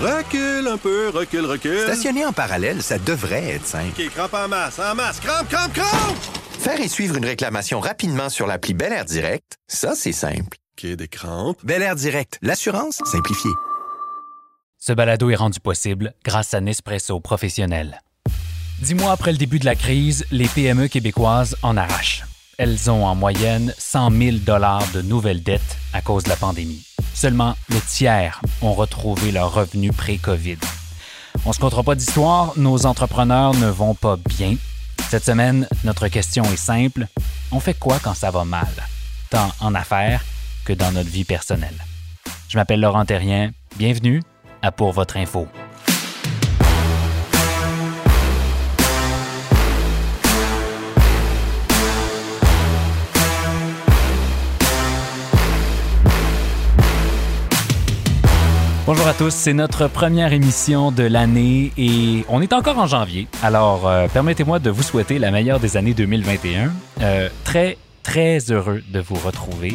Recule un peu, recule, recule. Stationner en parallèle, ça devrait être simple. OK, crampe en masse, en masse, crampe, crampe, crampe! Faire et suivre une réclamation rapidement sur l'appli Bel Air Direct, ça, c'est simple. OK, des crampes. Bel Air Direct, l'assurance simplifiée. Ce balado est rendu possible grâce à Nespresso Professionnel. Dix mois après le début de la crise, les PME québécoises en arrachent. Elles ont en moyenne 100 000 de nouvelles dettes à cause de la pandémie. Seulement le tiers ont retrouvé leur revenu pré-COVID. On se comptera pas d'histoire, nos entrepreneurs ne vont pas bien. Cette semaine, notre question est simple. On fait quoi quand ça va mal, tant en affaires que dans notre vie personnelle? Je m'appelle Laurent Terrien. Bienvenue à Pour votre info. Bonjour à tous, c'est notre première émission de l'année et on est encore en janvier. Alors, euh, permettez-moi de vous souhaiter la meilleure des années 2021. Euh, très, très heureux de vous retrouver.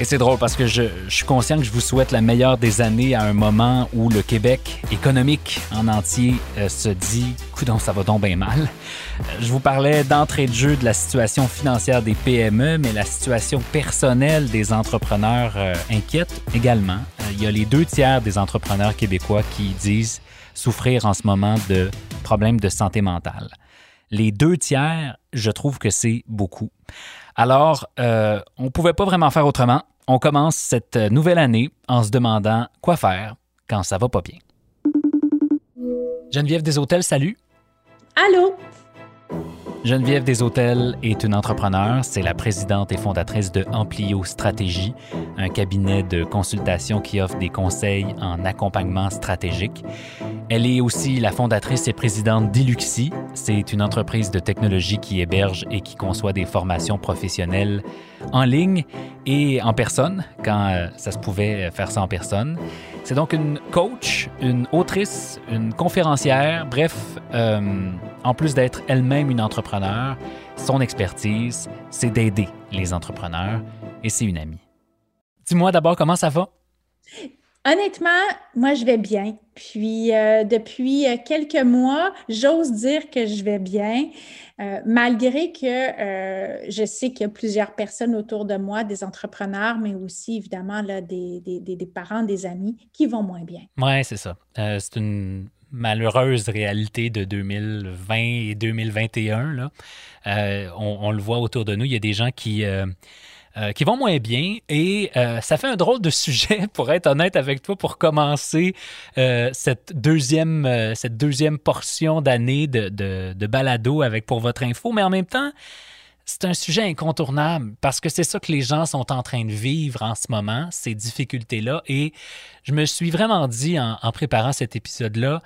Et c'est drôle parce que je, suis conscient que je vous souhaite la meilleure des années à un moment où le Québec économique en entier euh, se dit Coudon, ça va donc bien mal. Je vous parlais d'entrée de jeu de la situation financière des PME, mais la situation personnelle des entrepreneurs inquiète également. Il y a les deux tiers des entrepreneurs québécois qui disent souffrir en ce moment de problèmes de santé mentale. Les deux tiers, je trouve que c'est beaucoup. Alors, euh, on ne pouvait pas vraiment faire autrement. On commence cette nouvelle année en se demandant quoi faire quand ça va pas bien. Geneviève des Hôtels, salut. Allô? Geneviève des Hôtels est une entrepreneure. C'est la présidente et fondatrice de Amplio Stratégie, un cabinet de consultation qui offre des conseils en accompagnement stratégique. Elle est aussi la fondatrice et présidente d'Iluxi. C'est une entreprise de technologie qui héberge et qui conçoit des formations professionnelles en ligne et en personne, quand euh, ça se pouvait faire ça en personne. C'est donc une coach, une autrice, une conférencière, bref, euh, en plus d'être elle-même une entrepreneur, son expertise, c'est d'aider les entrepreneurs et c'est une amie. Dis-moi d'abord comment ça va? Honnêtement, moi, je vais bien. Puis, euh, depuis quelques mois, j'ose dire que je vais bien, euh, malgré que euh, je sais qu'il y a plusieurs personnes autour de moi, des entrepreneurs, mais aussi, évidemment, là, des, des, des parents, des amis qui vont moins bien. Oui, c'est ça. Euh, c'est une malheureuse réalité de 2020 et 2021. Là. Euh, on, le voit autour de nous. Il y a des gens qui euh, qui vont moins bien. Et euh, ça fait un drôle de sujet, pour être honnête avec toi, pour commencer euh, cette, deuxième, euh, cette deuxième portion d'année de, balado avec Pour votre info. Mais en même temps, c'est un sujet incontournable parce que c'est ça que les gens sont en train de vivre en ce moment, ces difficultés-là. Et je me suis vraiment dit en, préparant cet épisode-là,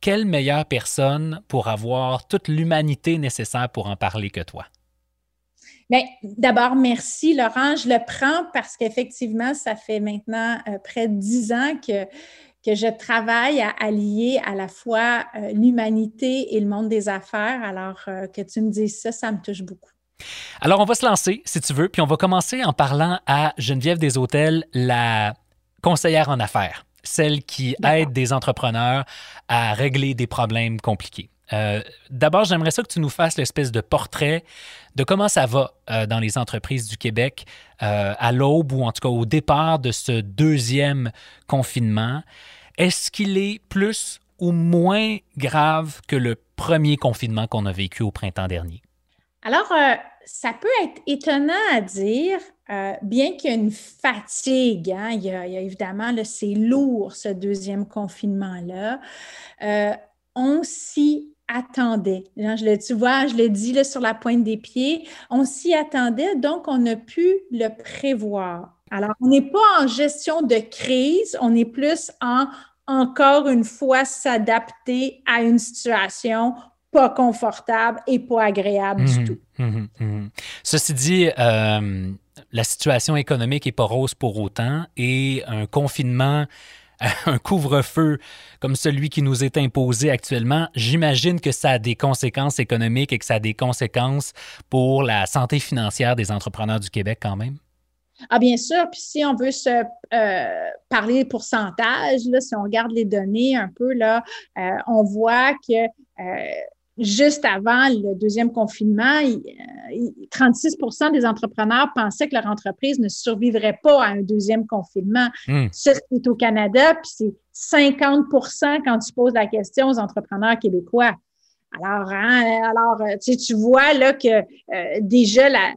quelle meilleure personne pour avoir toute l'humanité nécessaire pour en parler que toi? Bien, d'abord, merci, Laurent. Je le prends parce qu'effectivement, ça fait maintenant euh, près de dix ans que, que je travaille à allier à la fois euh, l'humanité et le monde des affaires. Alors, euh, que tu me dises ça, ça me touche beaucoup. Alors, on va se lancer, si tu veux, puis on va commencer en parlant à Geneviève des Hôtels, la conseillère en affaires, celle qui aide des entrepreneurs à régler des problèmes compliqués. Euh, D'abord, j'aimerais ça que tu nous fasses l'espèce de portrait de comment ça va euh, dans les entreprises du Québec euh, à l'aube ou en tout cas au départ de ce deuxième confinement. Est-ce qu'il est plus ou moins grave que le premier confinement qu'on a vécu au printemps dernier? Alors, ça peut être étonnant à dire, euh, bien qu'il y ait une fatigue, hein, il, y a, évidemment, c'est lourd ce deuxième confinement-là, euh, on s'y attendait. Je le, tu vois, je l'ai dit là, sur la pointe des pieds, on s'y attendait, donc on a pu le prévoir. Alors, on n'est pas en gestion de crise, on est plus en, encore une fois, s'adapter à une situation pas confortable et pas agréable Mhm, du tout. mhm, mhm. Ceci dit, euh, la situation économique n'est pas rose pour autant et un confinement, un couvre-feu comme celui qui nous est imposé actuellement, j'imagine que ça a des conséquences économiques et que ça a des conséquences pour la santé financière des entrepreneurs du Québec quand même. Ah, bien sûr. Puis si on veut se euh, parler pourcentage, là, si on regarde les données un peu, là, euh, on voit que euh, juste avant le deuxième confinement, 36% des entrepreneurs pensaient que leur entreprise ne survivrait pas à un deuxième confinement. Hmm. Ça, c'est au Canada, puis c'est 50 quand tu poses la question aux entrepreneurs québécois. Alors, hein, alors tu vois là que déjà la,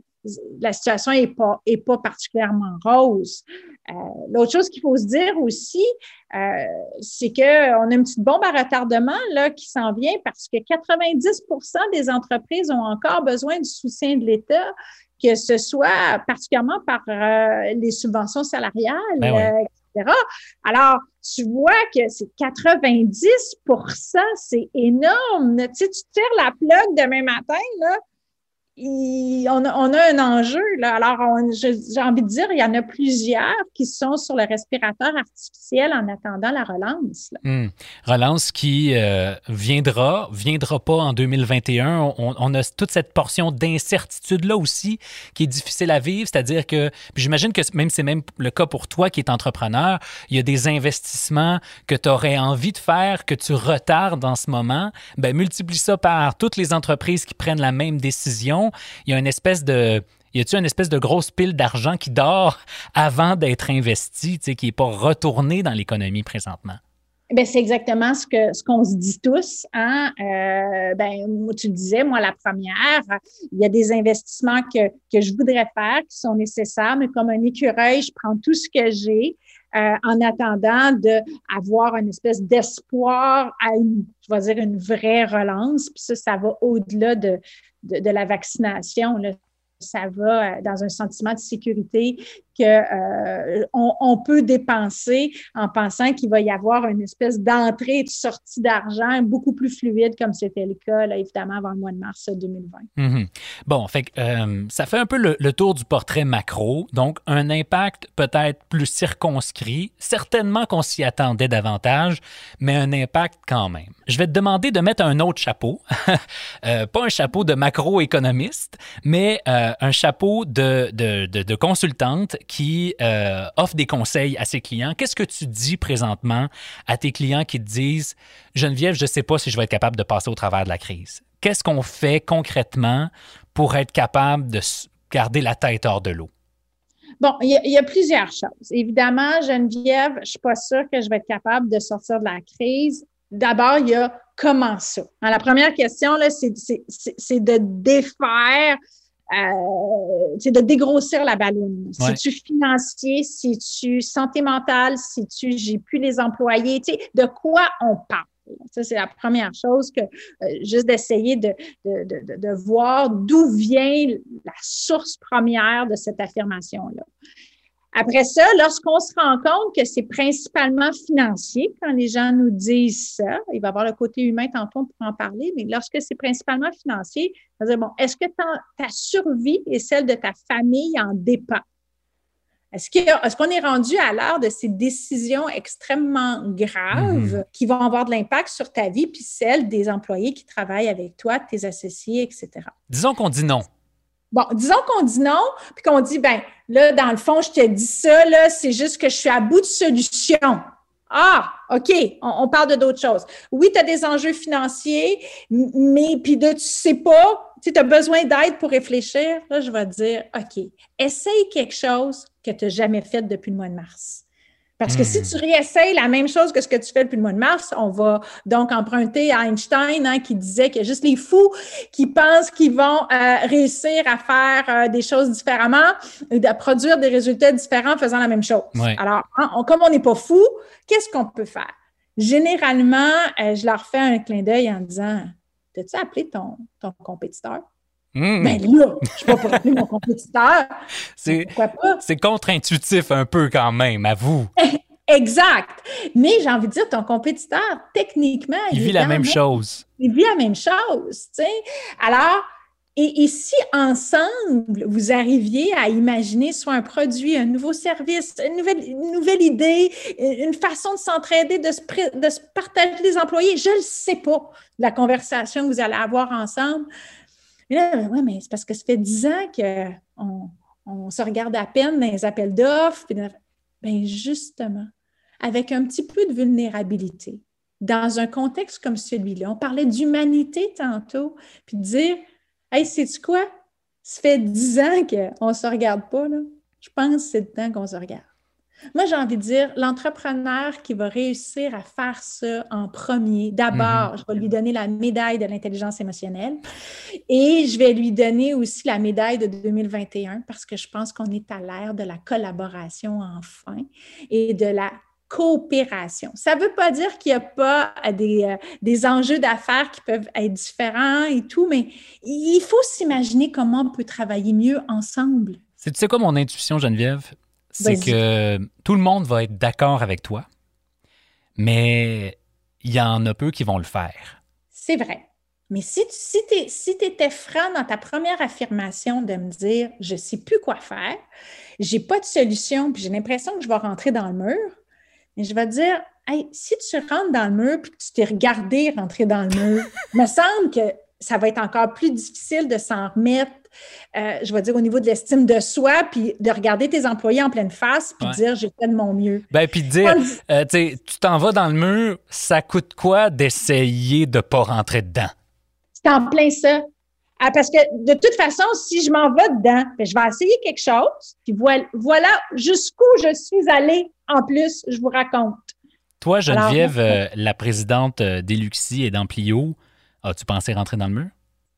la situation n'est pas, est pas particulièrement rose. Euh, l'autre chose qu'il faut se dire aussi, euh, c'est qu'on a une petite bombe à retardement là, qui s'en vient parce que 90% des entreprises ont encore besoin du soutien de l'État, que ce soit particulièrement par euh, les subventions salariales, ben etc. Alors, tu vois que c'est 90% c'est énorme. Tu sais, tu tires la plug demain matin, là, on, a, un enjeu. Là. Alors, j'ai envie de dire, il y en a plusieurs qui sont sur le respirateur artificiel en attendant la relance. Hmm. Relance qui euh, viendra, viendra pas en 2021. On, a toute cette portion d'incertitude-là aussi qui est difficile à vivre. C'est-à-dire que, j'imagine que même c'est même le cas pour toi qui es entrepreneur, il y a des investissements que tu aurais envie de faire, que tu retardes en ce moment. Ben, multiplie ça par toutes les entreprises qui prennent la même décision il y a une espèce de y a-t-il une espèce de grosse pile d'argent qui dort avant d'être investi, qui n'est pas retourné dans l'économie présentement? Ben, c'est exactement ce que ce qu'on se dit tous. Hein? Euh, ben, tu le disais, moi, la première, il y a des investissements que, que je voudrais faire qui sont nécessaires, mais comme un écureuil, je prends tout ce que j'ai euh, en attendant d'avoir une espèce d'espoir à une, une vraie relance. Puis ça, ça va au-delà de, de, la vaccination. Là ça va euh, dans un sentiment de sécurité qu'on euh, on peut dépenser en pensant qu'il va y avoir une espèce d'entrée et de sortie d'argent beaucoup plus fluide comme c'était le cas, là, évidemment, avant le mois de mars 2020. Mm-hmm. Bon, fait, euh, ça fait un peu le, tour du portrait macro, donc un impact peut-être plus circonscrit, certainement qu'on s'y attendait davantage, mais un impact quand même. Je vais te demander de mettre un autre chapeau, pas un chapeau de macroéconomiste, mais un chapeau de, de, de, consultante qui euh, offre des conseils à ses clients. Qu'est-ce que tu dis présentement à tes clients qui te disent Geneviève, je ne sais pas si je vais être capable de passer au travers de la crise? Qu'est-ce qu'on fait concrètement pour être capable de garder la tête hors de l'eau? Bon, il y, a, plusieurs choses. Évidemment, Geneviève, je ne suis pas sûre que je vais être capable de sortir de la crise. D'abord, il y a comment ça? la première question, c'est de défaire c'est de dégrossir la ballonne. Si tu financier, si tu santé mentale, si tu j'ai plus les employés, tu sais, de quoi on parle? Ça, c'est la première chose que euh, juste d'essayer de, de, de, de voir d'où vient la source première de cette affirmation-là. Après ça, lorsqu'on se rend compte que c'est principalement financier, quand les gens nous disent ça, il va y avoir le côté humain tantôt pour en parler, mais lorsque c'est principalement financier, on va dire, bon, est-ce que ta survie et celle de ta famille en dépend? Est-ce qu'on est, est, rendu à l'heure de ces décisions extrêmement graves mm-hmm. qui vont avoir de l'impact sur ta vie puis celle des employés qui travaillent avec toi, tes associés, etc.? Disons qu'on dit non. Bon, disons qu'on dit non, puis qu'on dit, ben là, dans le fond, je te dis ça, là, c'est juste que je suis à bout de solution. Ah, OK, on, parle de d'autres choses. Oui, tu as des enjeux financiers, mais puis de tu sais pas, tu as besoin d'aide pour réfléchir. Là, je vais te dire, OK, essaye quelque chose que tu n'as jamais fait depuis le mois de mars. Parce que si hmm. tu réessayes la même chose que ce que tu fais depuis le mois de mars, on va donc emprunter à Einstein hein, qui disait qu'il y a juste les fous qui pensent qu'ils vont euh, réussir à faire euh, des choses différemment et à produire des résultats différents en faisant la même chose. Alors, hein, comme on n'est pas fou, qu'est-ce qu'on peut faire? Généralement, euh, je leur fais un clin d'œil en disant T'as-tu appelé ton, ton compétiteur? Mais hmm. Ben là, je suis pas pour appeler mon compétiteur. C'est, c'est contre-intuitif un peu quand même, à vous. Exact. Mais j'ai envie de dire, ton compétiteur, techniquement, il, vit la même, chose. Il vit la même chose. Tu sais. Alors, et, si ensemble, vous arriviez à imaginer soit un produit, un nouveau service, une nouvelle, une nouvelle idée, une façon de s'entraider, de se, de se partager les employés, je ne sais pas, la conversation que vous allez avoir ensemble, mais là, ouais, mais c'est parce que ça fait dix ans qu'on on se regarde à peine dans les appels d'offres. Bien, justement, avec un petit peu de vulnérabilité, dans un contexte comme celui-là, on parlait d'humanité tantôt, puis de dire Hey, sais-tu quoi? Ça fait dix ans qu'on ne se regarde pas. Là. Je pense que c'est le temps qu'on se regarde. Moi, j'ai envie de dire, l'entrepreneur qui va réussir à faire ça en premier, d'abord, mhm. je vais lui donner la médaille de l'intelligence émotionnelle et je vais lui donner aussi la médaille de 2021 parce que je pense qu'on est à l'ère de la collaboration enfin et de la coopération. Ça ne veut pas dire qu'il n'y a pas des, euh, des enjeux d'affaires qui peuvent être différents et tout, mais il faut s'imaginer comment on peut travailler mieux ensemble. C'est tu sais quoi mon intuition, Geneviève? C'est que tout le monde va être d'accord avec toi, mais il y en a peu qui vont le faire. C'est vrai. Mais si tu si étais franc dans ta première affirmation de me dire je ne sais plus quoi faire, j'ai pas de solution, puis j'ai l'impression que je vais rentrer dans le mur, mais je vais te dire hey, si tu rentres dans le mur puis que tu t'es regardé rentrer dans le mur, il me semble que ça va être encore plus difficile de s'en remettre euh, je vais dire, au niveau de l'estime de soi, puis de regarder tes employés en pleine face, puis de dire, j'ai fait de mon mieux. Ben, puis de dire, euh, tu t'en vas dans le mur, ça coûte quoi d'essayer de ne pas rentrer dedans? C'est en plein ça. Ah, parce que de toute façon, si je m'en vais dedans, ben, je vais essayer quelque chose, puis voilà, voilà jusqu'où je suis allée. En plus, je vous raconte. Toi, Geneviève, euh, la présidente d'Eluxi et d'Amplio, as-tu pensé rentrer dans le mur?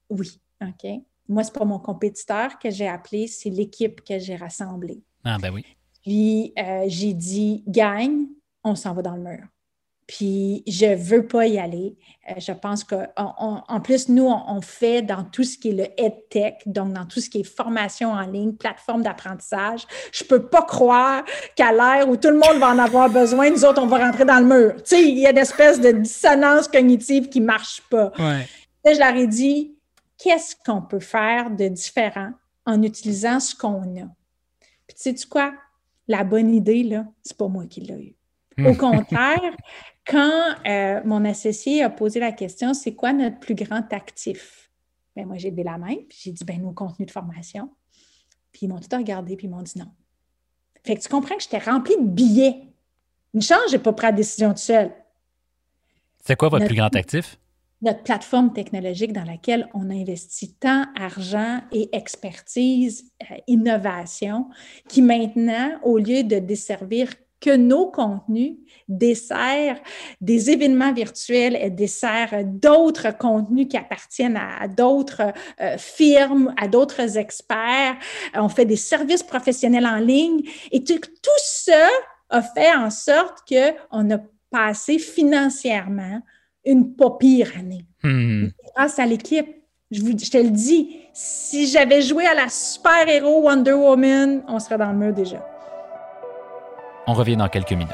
Oui, OK moi, ce n'est pas mon compétiteur que j'ai appelé, c'est l'équipe que j'ai rassemblée. Ah, ben oui. Puis, euh, j'ai dit, gagne, on s'en va dans le mur. Puis, je ne veux pas y aller. Euh, je pense qu'en en plus, nous, on, fait dans tout ce qui est le EdTech, donc dans tout ce qui est formation en ligne, plateforme d'apprentissage. Je ne peux pas croire qu'à l'ère où tout le monde va en avoir besoin, nous autres, on va rentrer dans le mur. Tu sais, il y a une espèce de dissonance cognitive qui ne marche pas. Ouais. je leur ai dit, qu'est-ce qu'on peut faire de différent en utilisant ce qu'on a? Puis tu sais quoi? La bonne idée, là, c'est pas moi qui l'ai eu. Au contraire, quand euh, mon associé a posé la question, c'est quoi notre plus grand actif? Ben, moi, j'ai levé la main, puis j'ai dit, ben, nos contenus de formation. Puis ils m'ont tout regardé, puis ils m'ont dit non. Fait que tu comprends que j'étais remplie de billets. Une chance, je n'ai pas pris la décision tout seul. C'est quoi votre plus grand actif? notre plateforme technologique dans laquelle on investit tant argent et expertise, euh, innovation, qui maintenant, au lieu de desservir que nos contenus, dessert des événements virtuels et dessert d'autres contenus qui appartiennent à, d'autres euh, firmes, à d'autres experts. On fait des services professionnels en ligne et tout, tout ça a fait en sorte qu'on a passé financièrement une pas pire année. Hmm. Grâce à l'équipe. Je, je, te le dis, si j'avais joué à la super-héros Wonder Woman, on serait dans le mur déjà. On revient dans quelques minutes.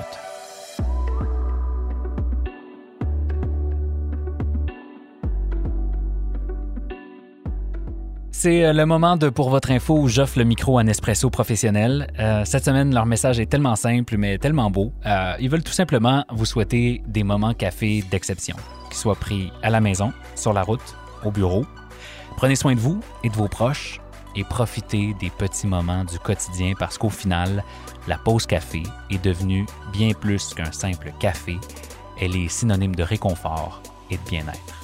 C'est euh, le moment de Pour votre info où j'offre le micro à Nespresso professionnel. Euh, cette semaine, leur message est tellement simple mais tellement beau. Euh, ils veulent tout simplement vous souhaiter des moments café d'exception, qu'ils soient pris à la maison, sur la route, au bureau. Prenez soin de vous et de vos proches et profitez des petits moments du quotidien parce qu'au final, la pause café est devenue bien plus qu'un simple café. Elle est synonyme de réconfort et de bien-être.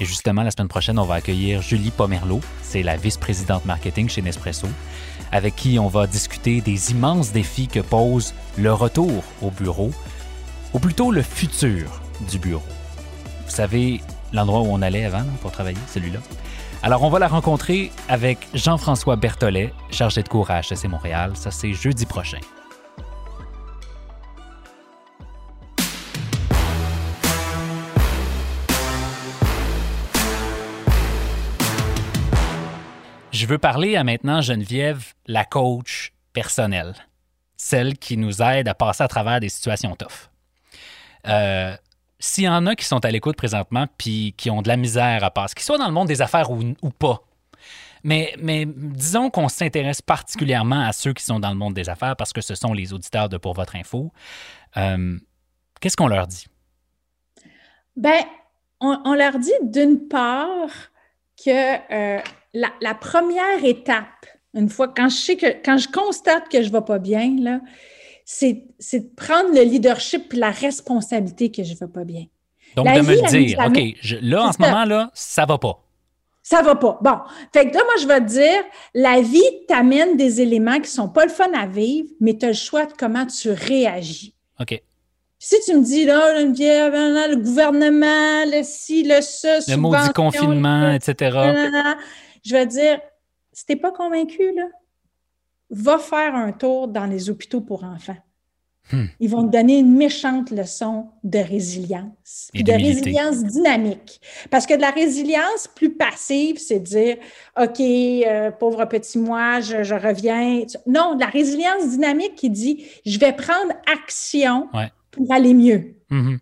Et justement, la semaine prochaine, on va accueillir Julie Pomerleau, c'est la vice-présidente marketing chez Nespresso, avec qui on va discuter des immenses défis que pose le retour au bureau, ou plutôt le futur du bureau. Vous savez, l'endroit où on allait avant pour travailler, celui-là? Alors, on va la rencontrer avec Jean-François Berthollet, chargé de cours à HEC Montréal. Ça, c'est jeudi prochain. Je veux parler à maintenant Geneviève, la coach personnelle, celle qui nous aide à passer à travers des situations tough. Euh, S'il y en a qui sont à l'écoute présentement puis qui ont de la misère à passer, qu'ils soient dans le monde des affaires ou, pas, mais, disons qu'on s'intéresse particulièrement à ceux qui sont dans le monde des affaires parce que ce sont les auditeurs de Pour Votre Info. Euh, qu'est-ce qu'on leur dit? Ben, on, leur dit d'une part que euh, la, première étape Une fois, quand je sais que, quand je constate que je ne vais pas bien, là, c'est, c'est de prendre le leadership et la responsabilité que je ne vais pas bien. Donc, La de me vie, le la dire, OK, je- là, en ce moment-là, ça va pas. Ça va pas. Bon. Fait que là, moi, je vais te dire, la vie t'amène des éléments qui sont pas le fun à vivre, mais tu as le choix de comment tu réagis. OK. Si tu me dis, là, le gouvernement, le ci, le ça, Le maudit subvention, confinement, le- etc. je vais te dire, si t'es pas convaincu, là, va faire un tour dans les hôpitaux pour enfants. Hmm. Ils vont te donner une méchante leçon de résilience, Et de résilience dynamique. Parce que de la résilience plus passive, c'est dire, OK, euh, pauvre petit moi, je, je reviens. Non, de la résilience dynamique qui dit, je vais prendre action Ouais. pour aller mieux Mhm.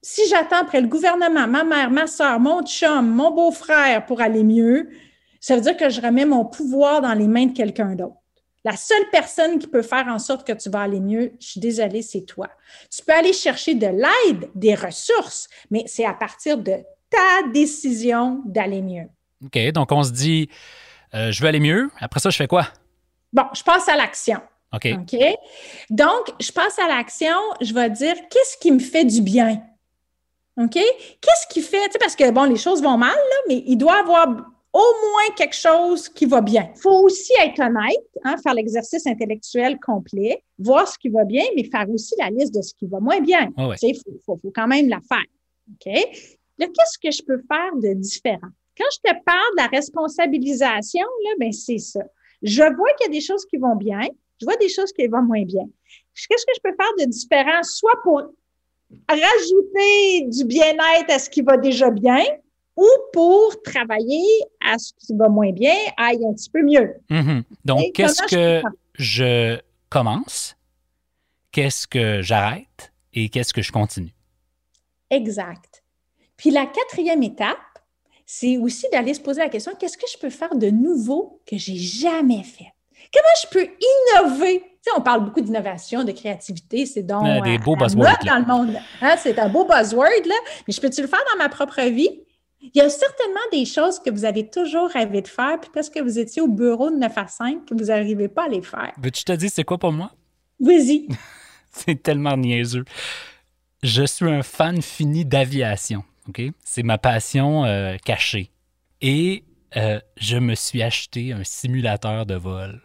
si j'attends après le gouvernement, ma mère, ma soeur, mon chum, mon beau-frère pour aller mieux, ça veut dire que je remets mon pouvoir dans les mains de quelqu'un d'autre. La seule personne qui peut faire en sorte que tu vas aller mieux, je suis désolée, c'est toi. Tu peux aller chercher de l'aide, des ressources, mais c'est à partir de ta décision d'aller mieux. OK, donc on se dit, euh, je veux aller mieux. Après ça, je fais quoi? Bon, je passe à l'action. OK. OK? Donc, je passe à l'action, je vais dire qu'est-ce qui me fait du bien? OK? Qu'est-ce qui fait, tu sais, parce que bon, les choses vont mal, là, mais il doit y avoir au moins quelque chose qui va bien. Il faut aussi être honnête, hein, faire l'exercice intellectuel complet, voir ce qui va bien, mais faire aussi la liste de ce qui va moins bien. Ouais. Tu sais, il faut, faut- faut quand même la faire. OK? Là, qu'est-ce que je peux faire de différent? Quand je te parle de la responsabilisation, là, ben, c'est ça. Je vois qu'il y a des choses qui vont bien, je vois des choses qui vont moins bien. Qu'est-ce que je peux faire de différent, soit pour rajouter du bien-être à ce qui va déjà bien, ou pour travailler à ce qui va moins bien, aille un petit peu mieux. Mhm. Donc, Et qu'est-ce je que je commence? Qu'est-ce que j'arrête? Et qu'est-ce que je continue? Exact. Puis la quatrième étape, c'est aussi d'aller se poser la question, qu'est-ce que je peux faire de nouveau que j'ai jamais fait? Comment je peux innover? Tu sais, on parle beaucoup d'innovation, de créativité, c'est donc Euh, des à- beaux buzzwords, là. dans le monde. Hein, c'est un beau buzzword, là. Mais je peux-tu le faire dans ma propre vie? Il y a certainement des choses que vous avez toujours rêvé de faire, puis parce que vous étiez au bureau de 9 à 5, que vous n'arrivez pas à les faire. Veux-tu te dire c'est quoi pour moi? Vas-y. C'est tellement niaiseux. Je suis un fan fini d'aviation. OK? C'est ma passion euh, cachée. Et euh, je me suis acheté un simulateur de vol.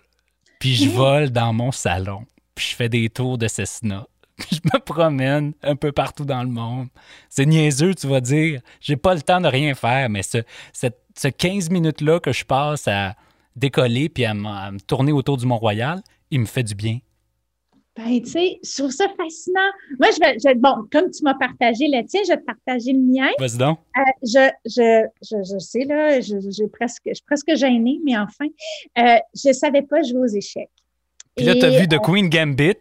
Puis je vole dans mon salon. Puis je fais des tours de Cessna. Je me promène un peu partout dans le monde. C'est niaiseux, tu vas dire. J'ai pas le temps de rien faire, mais ce, ce 15 minutes-là que je passe à décoller puis à, me tourner autour du Mont-Royal, il me fait du bien. Ben, tu sais, je trouve ça fascinant. Moi, je vais, je- bon, comme tu m'as partagé le tien, je vais te partager le mien. Vas-y donc. Euh, je, je, je, je sais, là, je, je- j'ai presque, je suis presque gênée, mais enfin, euh, je savais pas jouer aux échecs. Puis là, tu as vu The Queen Gambit?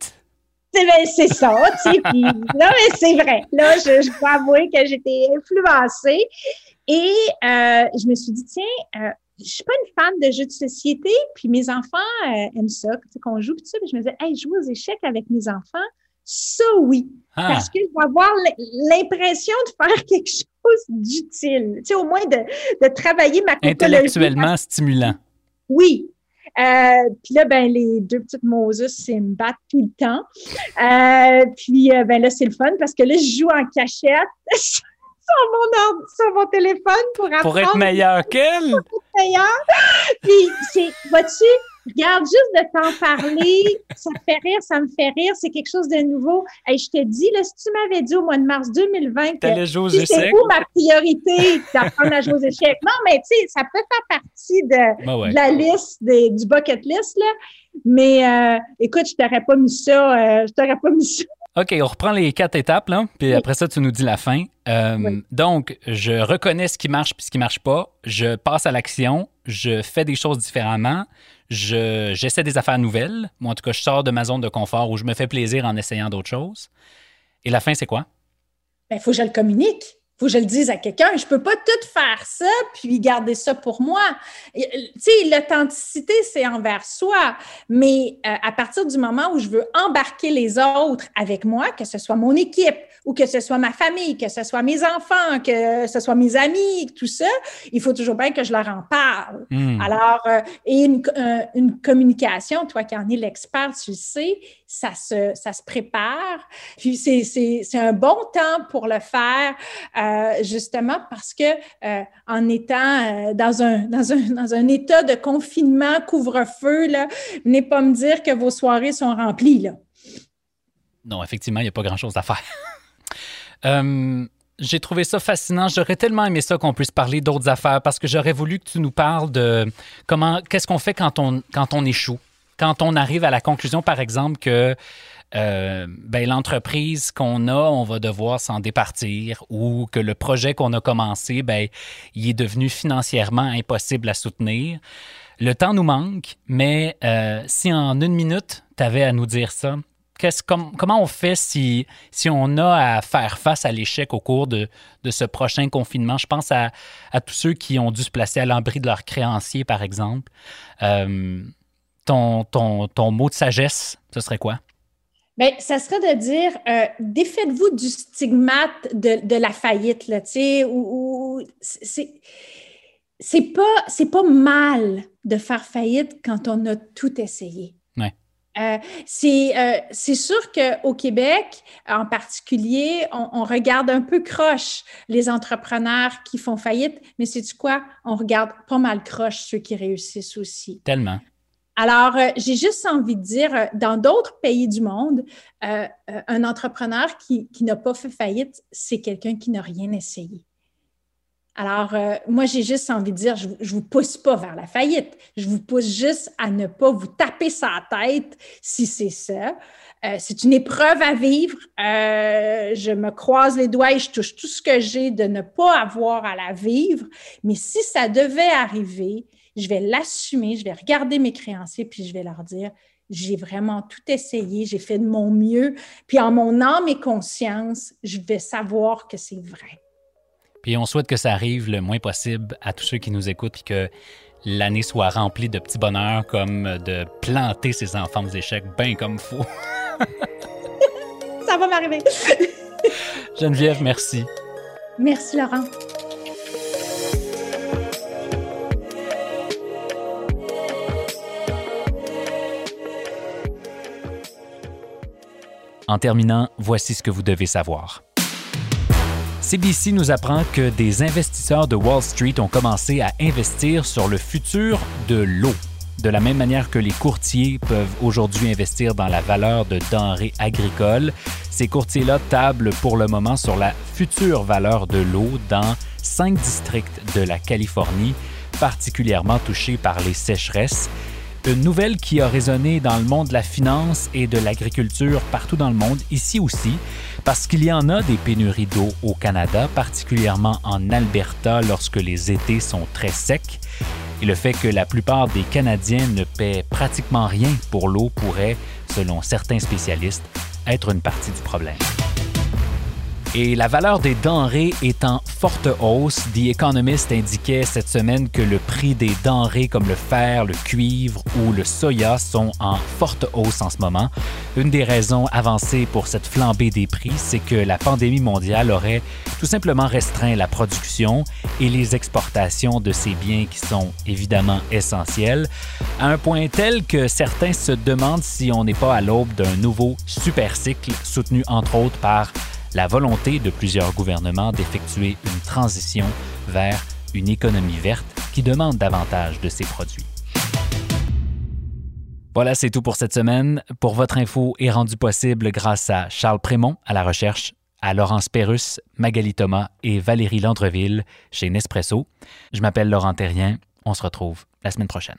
C'est ben, c'est ça, tu sais. Puis là, mais c'est vrai. Là, je, je dois avouer que j'étais influencée. Et euh, je me suis dit, tiens, euh, je suis pas une fan de jeux de société, puis mes enfants euh, aiment ça, tu sais, qu'on joue, puis tout ça. Puis je me disais, hey, jouer aux échecs avec mes enfants, ça oui. Ah, Parce que je vais avoir l'impression de faire quelque chose d'utile. Tu sais, au moins de, de travailler ma intellectuellement stimulant. Oui. Euh, puis là, ben, les deux petites Moses, c'est me battre tout le temps. Euh, puis euh, ben là, c'est le fun parce que là, je joue en cachette sur mon, sur mon téléphone pour apprendre Pour être meilleur qu'elle. meilleur. Puis c'est, vois-tu, regarde juste de t'en parler, ça me fait rire, ça me fait rire, c'est quelque chose de nouveau. Et je te dis, là, si tu m'avais dit au mois de mars 2020 que échecs. où ma priorité d'apprendre à jouer aux échecs. Non, mais tu sais, ça peut faire partie de, Ben ouais. de la liste des- du bucket list, là. Mais euh, écoute, je t'aurais pas mis ça, euh, je t'aurais pas mis ça. OK, on reprend les quatre étapes, là, puis Oui. après ça, tu nous dis la fin. Euh, Oui. Donc, je reconnais ce qui marche puis ce qui marche pas. Je passe à l'action. Je fais des choses différemment. Je, j'essaie des affaires nouvelles. Moi, en tout cas, je sors de ma zone de confort où je me fais plaisir en essayant d'autres choses. Et la fin, c'est quoi? Ben, il faut que je le communique. faut que je le dise à quelqu'un. Je peux pas tout faire ça puis garder ça pour moi. Tu sais, l'authenticité, c'est envers soi. Mais euh, à partir du moment où je veux embarquer les autres avec moi, que ce soit mon équipe ou que ce soit ma famille, que ce soit mes enfants, que ce soit mes amis, tout ça, il faut toujours bien que je leur en parle. Hmm. Alors, euh, et une, euh, une communication, toi qui en es l'expert, tu le sais, ça se, ça se prépare. Puis c'est un bon temps pour le faire, euh, justement parce que en étant dans, un, dans, un, dans un état de confinement, couvre-feu, venez pas me dire que vos soirées sont remplies. Là. Non, effectivement, il n'y a pas grand-chose à faire. j'ai trouvé ça fascinant. J'aurais tellement aimé ça qu'on puisse parler d'autres affaires parce que j'aurais voulu que tu nous parles de comment, qu'est-ce qu'on fait quand on, quand on échoue? Quand on arrive à la conclusion, par exemple, que euh, ben, l'entreprise qu'on a, on va devoir s'en départir ou que le projet qu'on a commencé, ben, il est devenu financièrement impossible à soutenir. Le temps nous manque, mais euh, si en une minute, tu avais à nous dire ça, comment on fait si, si on a à faire face à l'échec au cours de, de, ce prochain confinement? Je pense à, à, tous ceux qui ont dû se placer à l'abri de leurs créanciers, par exemple. Euh, ton, ton, ton mot de sagesse, ce serait quoi? Bien, ça serait de dire euh, défaites-vous du stigmate de, de la faillite, là, tu sais, ou, c'est c'est pas, pas mal de faire faillite quand on a tout essayé. Ouais. Euh, euh, c'est sûr qu'au Québec, en particulier, on, on, regarde un peu croche les entrepreneurs qui font faillite, mais c'est du quoi? On regarde pas mal croche ceux qui réussissent aussi. Tellement. Alors, euh, j'ai juste envie de dire, dans d'autres pays du monde, un entrepreneur qui, n'a pas fait faillite, c'est quelqu'un qui n'a rien essayé. Alors, moi, j'ai juste envie de dire, je ne vous pousse pas vers la faillite. Je vous pousse juste à ne pas vous taper sa tête si c'est ça. c'est une épreuve à vivre. je me croise les doigts et je touche tout ce que j'ai de ne pas avoir à la vivre. Mais si ça devait arriver, je vais l'assumer, je vais regarder mes créanciers, puis je vais leur dire, j'ai vraiment tout essayé, j'ai fait de mon mieux, puis en mon âme et conscience, je vais savoir que c'est vrai. Puis on souhaite que ça arrive le moins possible à tous ceux qui nous écoutent, puis que l'année soit remplie de petits bonheurs comme de planter ses enfants aux échecs bien comme faut. ça va m'arriver. Geneviève, merci. Merci Laurent. En terminant, voici ce que vous devez savoir. CBC nous apprend que des investisseurs de Wall Street ont commencé à investir sur le futur de l'eau. De la même manière que les courtiers peuvent aujourd'hui investir dans la valeur de denrées agricoles, ces courtiers-là tablent pour le moment sur la future valeur de l'eau dans cinq districts de la Californie, particulièrement touchés par les sécheresses une nouvelle qui a résonné dans le monde de la finance et de l'agriculture partout dans le monde, ici aussi, parce qu'il y en a des pénuries d'eau au Canada, particulièrement en Alberta lorsque les étés sont très secs. Et le fait que la plupart des Canadiens ne paient pratiquement rien pour l'eau pourrait, selon certains spécialistes, être une partie du problème. Et la valeur des denrées est en forte hausse. The Economist indiquait cette semaine que le prix des denrées comme le fer, le cuivre ou le soya sont en forte hausse en ce moment. Une des raisons avancées pour cette flambée des prix, c'est que la pandémie mondiale aurait tout simplement restreint la production et les exportations de ces biens qui sont évidemment essentiels, à un point tel que certains se demandent si on n'est pas à l'aube d'un nouveau super cycle soutenu entre autres par la volonté de plusieurs gouvernements d'effectuer une transition vers une économie verte qui demande davantage de ces produits. Voilà, c'est tout pour cette semaine. Pour votre info est rendu possible grâce à Charles Prémont à la recherche, à Laurence Perrus, Magali Thomas et Valérie Landreville chez Nespresso. Je m'appelle Laurent Terrien. On se retrouve la semaine prochaine.